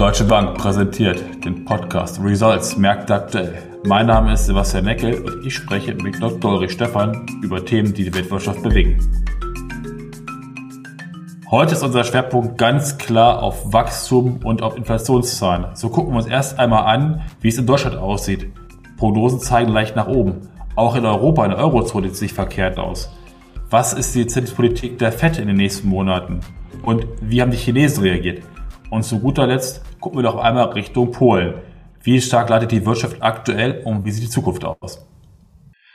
Deutsche Bank präsentiert den Podcast Results Märkte aktuell. Mein Name ist Sebastian Neckel und ich spreche mit Dr. Ulrich Stephan über Themen, die die Weltwirtschaft bewegen. Heute ist unser Schwerpunkt ganz klar auf Wachstum und auf Inflationszahlen. So gucken wir uns erst einmal an, wie es in Deutschland aussieht. Prognosen zeigen leicht nach oben. Auch in Europa, in der Eurozone sieht es nicht verkehrt aus. Was ist die Zinspolitik der FED in den nächsten Monaten? Und wie haben die Chinesen reagiert? Und zu guter Letzt gucken wir doch einmal Richtung Polen. Wie stark leitet die Wirtschaft aktuell und wie sieht die Zukunft aus?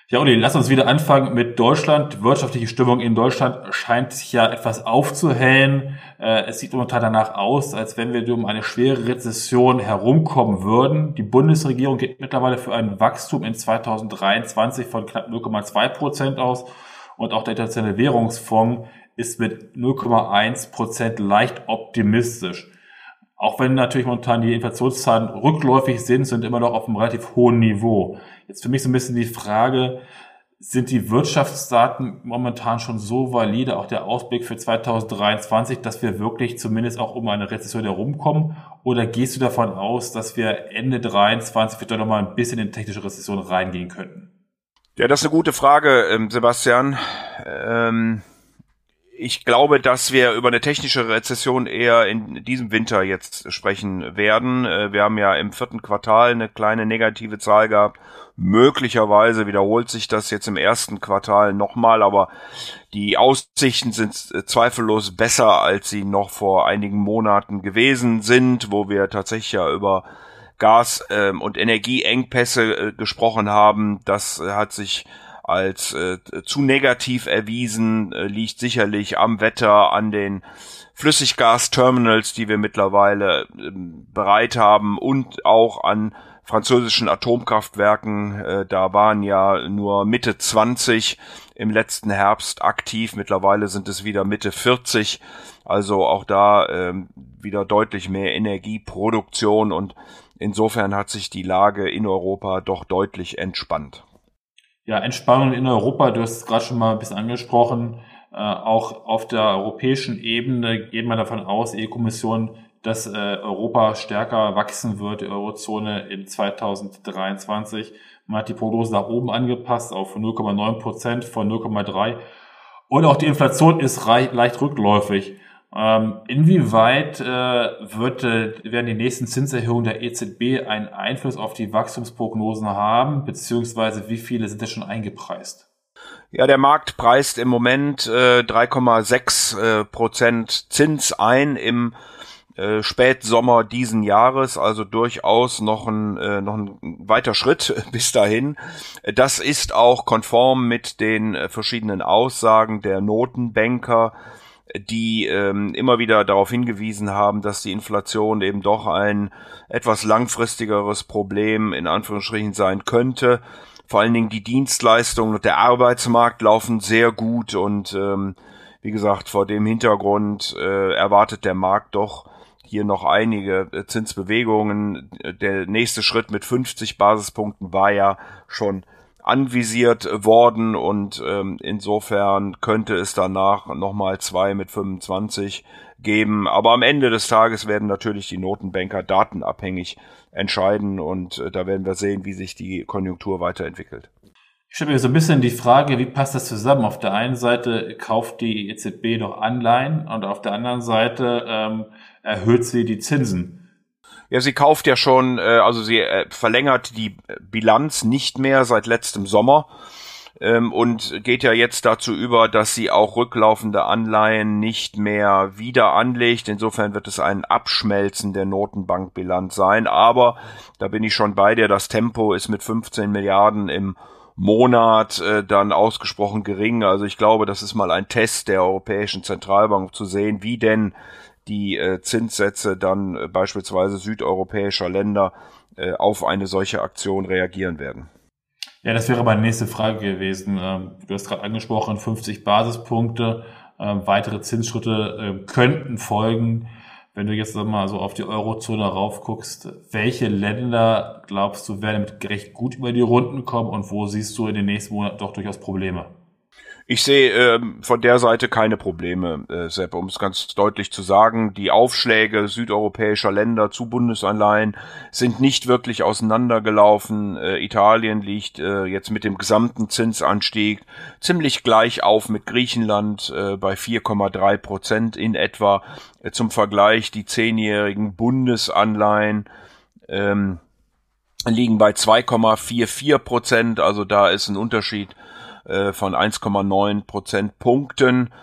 Ja, Uli, lass uns wieder anfangen mit Deutschland. Wirtschaftliche Stimmung in Deutschland scheint sich ja etwas aufzuhellen. Äh, es sieht momentan danach aus, als wenn wir um eine schwere Rezession herumkommen würden. Die Bundesregierung geht mittlerweile für ein Wachstum in 2023 von knapp 0,2 Prozent aus und auch der Internationale Währungsfonds ist mit 0,1 Prozent leicht optimistisch. Auch wenn natürlich momentan die Inflationszahlen rückläufig sind, sind immer noch auf einem relativ hohen Niveau. Jetzt für mich so ein bisschen die Frage, sind die Wirtschaftsdaten momentan schon so valide, auch der Ausblick für 2023, dass wir wirklich zumindest auch um eine Rezession herumkommen? Oder gehst du davon aus, dass wir Ende 23 vielleicht noch mal ein bisschen in technische Rezession reingehen könnten? Ja, das ist eine gute Frage, ähm, Sebastian. Ähm ich glaube, dass wir über eine technische Rezession eher in diesem Winter jetzt sprechen werden. Äh, wir haben ja im vierten Quartal eine kleine negative Zahl gehabt. Möglicherweise wiederholt sich das jetzt im ersten Quartal nochmal, aber die Aussichten sind äh, zweifellos besser, als sie noch vor einigen Monaten gewesen sind, wo wir tatsächlich ja über Gas- ähm, und Energieengpässe äh, gesprochen haben. Das hat sich als äh, zu negativ erwiesen, äh, liegt sicherlich am Wetter, an den Flüssiggasterminals, die wir mittlerweile äh, bereit haben und auch an französischen Atomkraftwerken. Äh, da waren ja nur Mitte 20 im letzten Herbst aktiv. Mittlerweile sind es wieder Mitte 40. Also auch da ähm, wieder deutlich mehr Energieproduktion und insofern hat sich die Lage in Europa doch deutlich entspannt. Ja, Entspannung in Europa, du hast es gerade schon mal ein bisschen angesprochen. Äh, auch auf der europäischen Ebene geht man davon aus, EU-Kommission, dass äh, Europa stärker wachsen wird, die Eurozone in 2023. Man hat die Prognose nach oben angepasst auf 0,9 Prozent von 0,3. Und auch die Inflation ist leicht rückläufig. Ähm, inwieweit äh, wird, äh, werden die nächsten Zinserhöhungen der EZB einen Einfluss auf die Wachstumsprognosen haben, beziehungsweise wie viele sind da schon eingepreist? Ja, der Markt preist im Moment äh, 3,6 äh, Prozent Zins ein im äh, Spätsommer diesen Jahres, also durchaus noch ein, äh, noch ein weiter Schritt bis dahin. Das ist auch konform mit den äh, verschiedenen Aussagen der Notenbanker die ähm, immer wieder darauf hingewiesen haben, dass die Inflation eben doch ein etwas langfristigeres Problem in Anführungsstrichen sein könnte. Vor allen Dingen die Dienstleistungen und der Arbeitsmarkt laufen sehr gut und ähm, wie gesagt, vor dem Hintergrund äh, erwartet der Markt doch hier noch einige äh, Zinsbewegungen. Der nächste Schritt mit 50 Basispunkten war ja schon anvisiert worden und ähm, insofern könnte es danach nochmal zwei mit 25 geben. Aber am Ende des Tages werden natürlich die Notenbanker datenabhängig entscheiden und äh, da werden wir sehen, wie sich die Konjunktur weiterentwickelt. Ich stelle mir so ein bisschen die Frage, wie passt das zusammen? Auf der einen Seite kauft die EZB noch Anleihen und auf der anderen Seite ähm, erhöht sie die Zinsen. Ja, sie kauft ja schon, äh, also sie äh, verlängert die Bilanz nicht mehr seit letztem Sommer ähm, und geht ja jetzt dazu über, dass sie auch rücklaufende Anleihen nicht mehr wieder anlegt. Insofern wird es ein Abschmelzen der Notenbankbilanz sein. Aber da bin ich schon bei dir. Das Tempo ist mit 15 Milliarden im Monat äh, dann ausgesprochen gering. Also ich glaube, das ist mal ein Test der Europäischen Zentralbank zu sehen, wie denn die äh, Zinssätze dann äh, beispielsweise südeuropäischer Länder äh, auf eine solche Aktion reagieren werden. Ja, das wäre meine nächste Frage gewesen. Ähm, du hast gerade angesprochen, 50 Basispunkte, ähm, weitere Zinsschritte äh, könnten folgen. Wenn du jetzt mal so auf die Eurozone raufguckst, welche Länder glaubst du werden mit recht gut über die Runden kommen und wo siehst du in den nächsten Monaten doch durchaus Probleme? Ich sehe ähm, von der Seite keine Probleme, äh, Sepp, um es ganz deutlich zu sagen. Die Aufschläge südeuropäischer Länder zu Bundesanleihen sind nicht wirklich auseinandergelaufen. Äh, Italien liegt äh, jetzt mit dem gesamten Zinsanstieg ziemlich gleich auf mit Griechenland äh, bei 4,3 Prozent in etwa. Äh, zum Vergleich die zehnjährigen Bundesanleihen ähm, liegen bei 2,44 Prozent. Also da ist ein Unterschied äh, von 1,9 Prozentpunkten.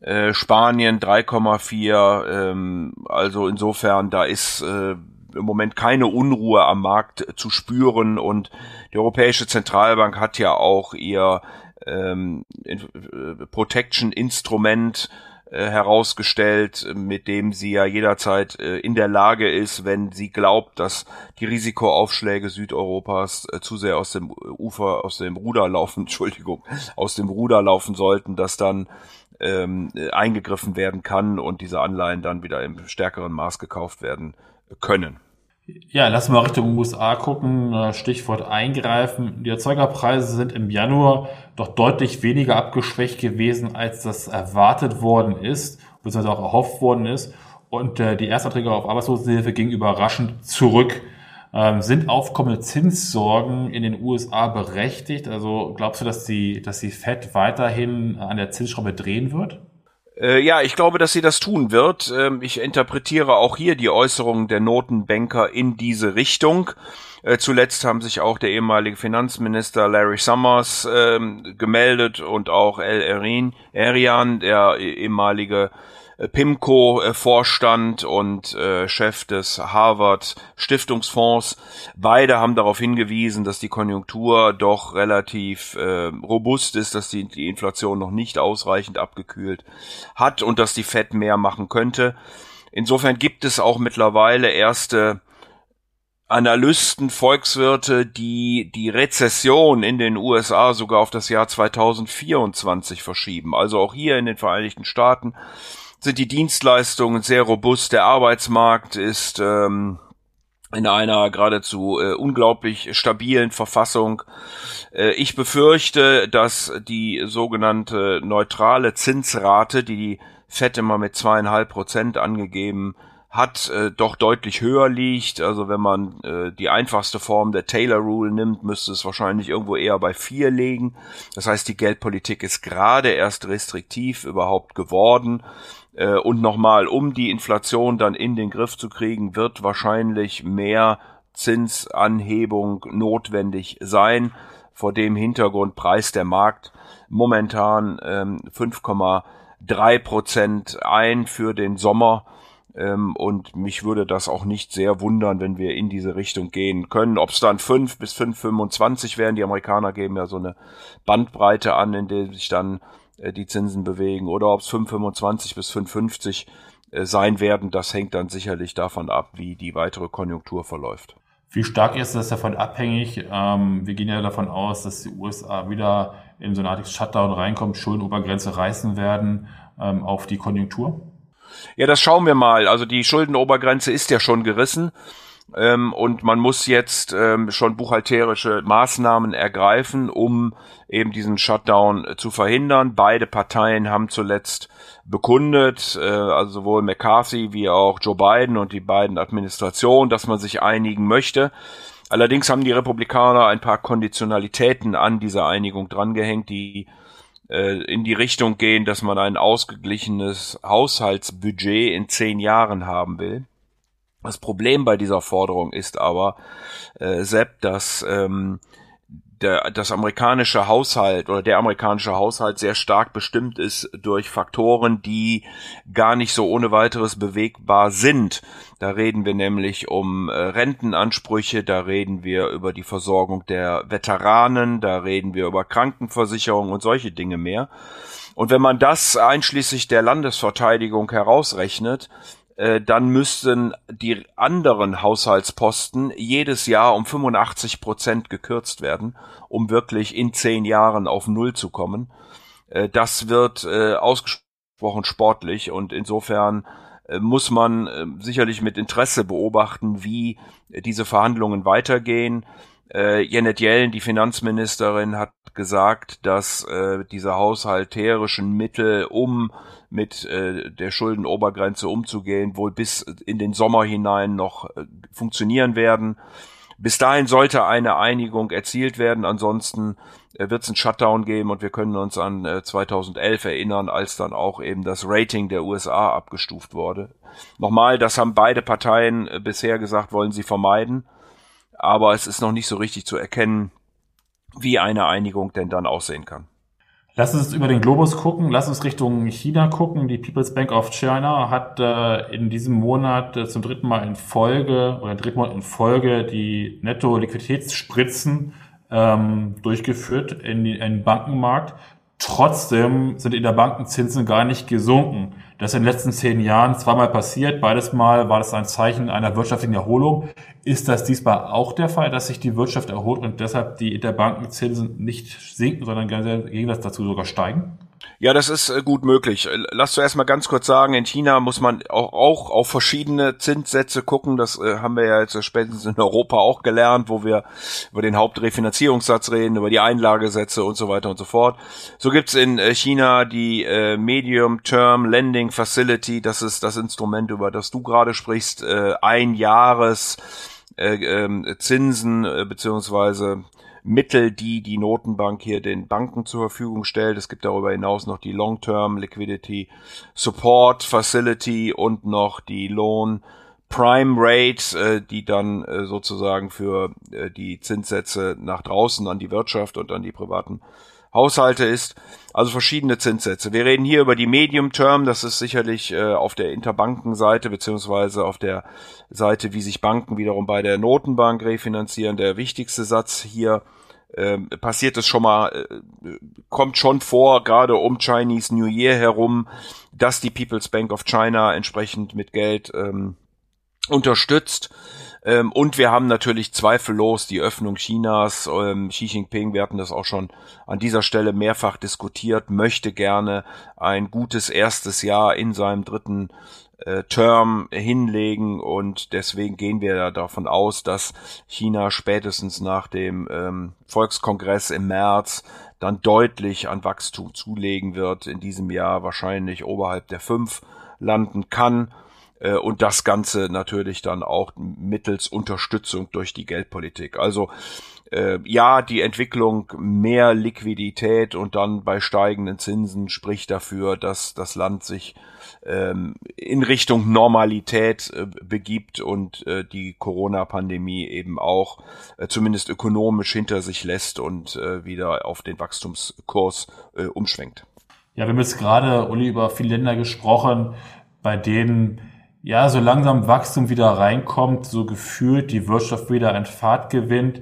Äh, Spanien 3,4. Ähm, also insofern, da ist äh, im Moment keine Unruhe am Markt zu spüren und die Europäische Zentralbank hat ja auch ihr ähm, äh, Protection-Instrument äh, herausgestellt, mit dem sie ja jederzeit äh, in der Lage ist, wenn sie glaubt, dass die Risikoaufschläge Südeuropas äh, zu sehr aus dem Ufer, aus dem Ruder laufen, Entschuldigung, aus dem Ruder laufen sollten, dass dann ähm, eingegriffen werden kann und diese Anleihen dann wieder im stärkeren Maß gekauft werden können. Ja, lassen wir Richtung USA gucken. Äh, Stichwort eingreifen. Die Erzeugerpreise sind im Januar doch deutlich weniger abgeschwächt gewesen, als das erwartet worden ist, beziehungsweise auch erhofft worden ist. Und äh, die Erstanträge auf Arbeitslosenhilfe gingen überraschend zurück. Ähm, sind aufkommende Zinssorgen in den USA berechtigt? Also glaubst du, dass die, dass die Fed weiterhin an der Zinsschraube drehen wird? Äh, ja, ich glaube, dass sie das tun wird. Ähm, ich interpretiere auch hier die Äußerungen der Notenbanker in diese Richtung. Äh, zuletzt haben sich auch der ehemalige Finanzminister Larry Summers ähm, gemeldet und auch El Erin, Erian, der ehemalige PIMCO-Vorstand äh, und äh, Chef des Harvard Stiftungsfonds. Beide haben darauf hingewiesen, dass die Konjunktur doch relativ äh, robust ist, dass die, die Inflation noch nicht ausreichend abgekühlt hat und dass die Fed mehr machen könnte. Insofern gibt es auch mittlerweile erste Analysten, Volkswirte, die die Rezession in den USA sogar auf das Jahr 2024 verschieben. Also auch hier in den Vereinigten Staaten sind die Dienstleistungen sehr robust. Der Arbeitsmarkt ist ähm, in einer geradezu äh, unglaublich stabilen Verfassung. Äh, ich befürchte, dass die sogenannte neutrale Zinsrate, die die FED immer mit zweieinhalb Prozent angegeben hat, äh, doch deutlich höher liegt. Also wenn man äh, die einfachste Form der Taylor Rule nimmt, müsste es wahrscheinlich irgendwo eher bei vier liegen. Das heißt, die Geldpolitik ist gerade erst restriktiv überhaupt geworden. Äh, und nochmal, um die Inflation dann in den Griff zu kriegen, wird wahrscheinlich mehr Zinsanhebung notwendig sein. Vor dem Hintergrund preist der Markt momentan ähm, 5,3 Prozent ein für den Sommer. Ähm, und mich würde das auch nicht sehr wundern, wenn wir in diese Richtung gehen können. Ob es dann 5 bis 5,25 wären, die Amerikaner geben ja so eine Bandbreite an, in der sich dann die Zinsen bewegen oder ob es 5,25 bis 5,50 äh, sein werden, das hängt dann sicherlich davon ab, wie die weitere Konjunktur verläuft. Wie stark ist das davon abhängig? Ähm, wir gehen ja davon aus, dass die USA wieder in so eine Art Shutdown reinkommt, Schuldenobergrenze reißen werden ähm, auf die Konjunktur? Ja, das schauen wir mal. Also die Schuldenobergrenze ist ja schon gerissen. Ähm, und man muss jetzt ähm, schon buchhalterische Maßnahmen ergreifen, um eben diesen Shutdown äh, zu verhindern. Beide Parteien haben zuletzt bekundet, äh, also sowohl McCarthy wie auch Joe Biden und die beiden Administrationen, dass man sich einigen möchte. Allerdings haben die Republikaner ein paar Konditionalitäten an diese Einigung drangehängt, die äh, in die Richtung gehen, dass man ein ausgeglichenes Haushaltsbudget in zehn Jahren haben will. Das Problem bei dieser Forderung ist aber, äh, Sepp, dass ähm, der, das amerikanische Haushalt oder der amerikanische Haushalt sehr stark bestimmt ist durch Faktoren, die gar nicht so ohne weiteres bewegbar sind. Da reden wir nämlich um äh, Rentenansprüche, da reden wir über die Versorgung der Veteranen, da reden wir über Krankenversicherung und solche Dinge mehr. Und wenn man das einschließlich der Landesverteidigung herausrechnet, äh, dann müssten die anderen Haushaltsposten jedes Jahr um 85 Prozent gekürzt werden, um wirklich in zehn Jahren auf Null zu kommen. Äh, das wird äh, ausgesprochen sportlich und insofern muss man sicherlich mit Interesse beobachten, wie diese Verhandlungen weitergehen. Janet Yellen, die Finanzministerin, hat gesagt, dass äh, diese haushalterischen Mittel, um mit äh, der Schuldenobergrenze umzugehen, wohl bis in den Sommer hinein noch äh, funktionieren werden. Bis dahin sollte eine Einigung erzielt werden, ansonsten äh, wird es einen Shutdown geben und wir können uns an äh, 2011 erinnern, als dann auch eben das Rating der USA abgestuft wurde. Nochmal, das haben beide Parteien äh, bisher gesagt, wollen sie vermeiden, aber es ist noch nicht so richtig zu erkennen, wie eine Einigung denn dann aussehen kann. Lass uns über den Globus gucken, lass uns Richtung China gucken. Die People's Bank of China hat äh, in diesem Monat äh, zum dritten Mal in Folge oder dritten Mal in Folge die Netto-Liquiditätsspritzen ähm, durchgeführt in, in den Bankenmarkt. Trotzdem sind in der Bankenzinsen gar nicht gesunken. Das ist in den letzten zehn Jahren zweimal passiert. Beides Mal war das ein Zeichen einer wirtschaftlichen Erholung. Ist das diesmal auch der Fall, dass sich die Wirtschaft erholt und deshalb die Interbankenzinsen nicht sinken, sondern im Gegensatz dazu sogar steigen? Ja, das ist äh, gut möglich. Äh, lass zuerst mal ganz kurz sagen, in China muss man auch, auch auf verschiedene Zinssätze gucken. Das äh, haben wir ja jetzt spätestens in Europa auch gelernt, wo wir über den Hauptrefinanzierungssatz reden, über die Einlagesätze und so weiter und so fort. So gibt's in äh, China die äh, Medium-Term Lending Facility. Das ist das Instrument, über das du gerade sprichst. Äh, ein Jahres äh, äh, Zinsen äh, beziehungsweise Mittel, die die Notenbank hier den Banken zur Verfügung stellt. Es gibt darüber hinaus noch die Long-Term Liquidity Support Facility und noch die Loan Prime Rate, äh, die dann äh, sozusagen für äh, die Zinssätze nach draußen an die Wirtschaft und an die privaten Haushalte ist. Also verschiedene Zinssätze. Wir reden hier über die Medium Term. Das ist sicherlich äh, auf der Interbankenseite beziehungsweise auf der Seite, wie sich Banken wiederum bei der Notenbank refinanzieren, der wichtigste Satz hier ähm, passiert es schon mal, äh, kommt schon vor, gerade um Chinese New Year herum, dass die People's Bank of China entsprechend mit Geld ähm, unterstützt. Ähm, und wir haben natürlich zweifellos die Öffnung Chinas. Ähm, Xi Jinping, wir hatten das auch schon an dieser Stelle mehrfach diskutiert, möchte gerne ein gutes erstes Jahr in seinem dritten äh, Term hinlegen und deswegen gehen wir davon aus, dass China spätestens nach dem ähm, Volkskongress im März dann deutlich an Wachstum zulegen wird, in diesem Jahr wahrscheinlich oberhalb der fünf landen kann und das Ganze natürlich dann auch mittels Unterstützung durch die Geldpolitik. Also äh, ja, die Entwicklung mehr Liquidität und dann bei steigenden Zinsen spricht dafür, dass das Land sich ähm, in Richtung Normalität äh, begibt und äh, die Corona-Pandemie eben auch äh, zumindest ökonomisch hinter sich lässt und äh, wieder auf den Wachstumskurs äh, umschwenkt. Ja, wir haben jetzt gerade, Uli, über viele Länder gesprochen, bei denen ja so langsam Wachstum wieder reinkommt, so gefühlt die Wirtschaft wieder an Fahrt gewinnt.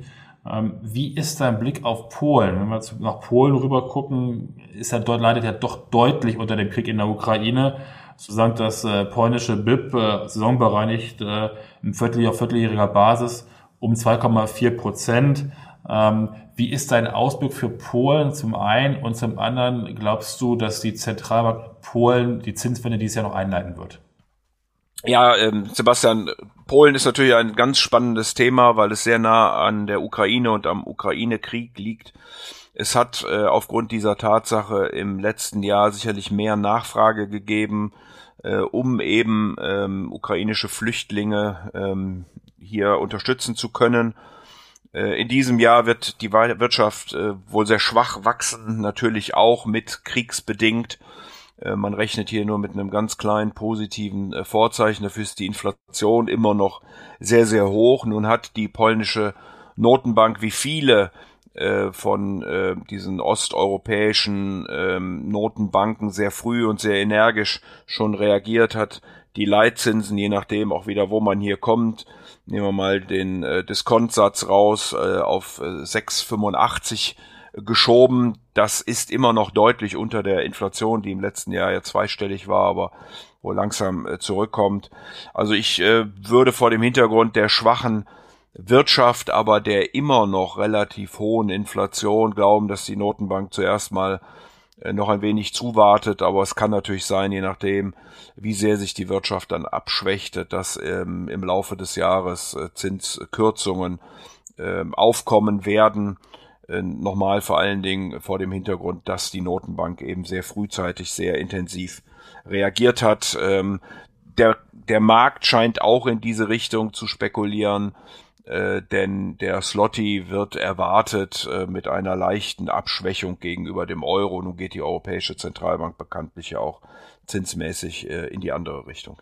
Ähm, wie ist dein Blick auf Polen? Wenn wir nach Polen rüber gucken, ist er dort leidet er doch deutlich unter dem Krieg in der Ukraine. So sagt das äh, polnische BIP äh, saisonbereinigt äh, in viertel auf vierteljähriger Basis um 2,4 Prozent. Ähm, wie ist dein Ausblick für Polen zum einen und zum anderen glaubst du, dass die Zentralbank Polen die Zinswende dieses Jahr noch einleiten wird? Ja, ähm, Sebastian, Polen ist natürlich ein ganz spannendes Thema, weil es sehr nah an der Ukraine und am Ukraine-Krieg liegt. Es hat äh, aufgrund dieser Tatsache im letzten Jahr sicherlich mehr Nachfrage gegeben, äh, um eben ähm, ukrainische Flüchtlinge ähm, hier unterstützen zu können. Äh, in diesem Jahr wird die Wirtschaft äh, wohl sehr schwach wachsen, natürlich auch mit kriegsbedingt. Äh, man rechnet hier nur mit einem ganz kleinen positiven äh, Vorzeichen. Dafür ist die Inflation immer noch sehr, sehr hoch. Nun hat die polnische Notenbank wie viele äh, von diesen osteuropäischen ähm, Notenbanken sehr früh und sehr energisch schon reagiert hat. Die Leitzinsen, je nachdem auch wieder, wo man hier kommt, nehmen wir mal den Diskontsatz raus auf äh, 6,85 geschoben. Das ist immer noch deutlich unter der Inflation, die im letzten Jahr ja zweistellig war, aber wo langsam äh, zurückkommt. Also ich äh, würde vor dem Hintergrund der schwachen Wirtschaft, aber der immer noch relativ hohen Inflation glauben, dass die Notenbank zuerst mal äh, noch ein wenig zuwartet, aber es kann natürlich sein, je nachdem, wie sehr sich die Wirtschaft dann abschwächt, dass ähm, im Laufe des Jahres äh, Zinskürzungen äh, aufkommen werden. Äh, nochmal vor allen Dingen vor dem Hintergrund, dass die Notenbank eben sehr frühzeitig, sehr intensiv reagiert hat. Ähm, der, der Markt scheint auch in diese Richtung zu spekulieren, äh, denn der Slotty wird erwartet äh, mit einer leichten Abschwächung gegenüber dem Euro. Nun geht die Europäische Zentralbank bekanntlich ja auch zinsmäßig in die andere Richtung.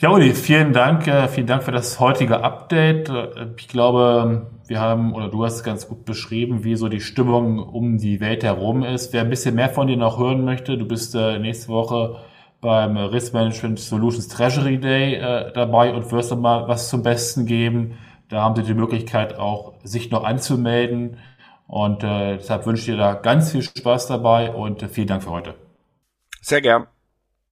Ja, Uli, vielen Dank, äh, vielen Dank für das heutige Update. Äh, ich glaube, wir haben, oder du hast ganz gut beschrieben, wie so die Stimmung um die Welt herum ist. Wer ein bisschen mehr von dir noch hören möchte, du bist äh, nächste Woche beim Risk Management Solutions Treasury Day dabei und wirst dann mal was zum Besten geben. Da haben Sie die Möglichkeit auch, sich noch anzumelden. Und deshalb wünsche ich dir da ganz viel Spaß dabei und vielen Dank für heute. Sehr gern.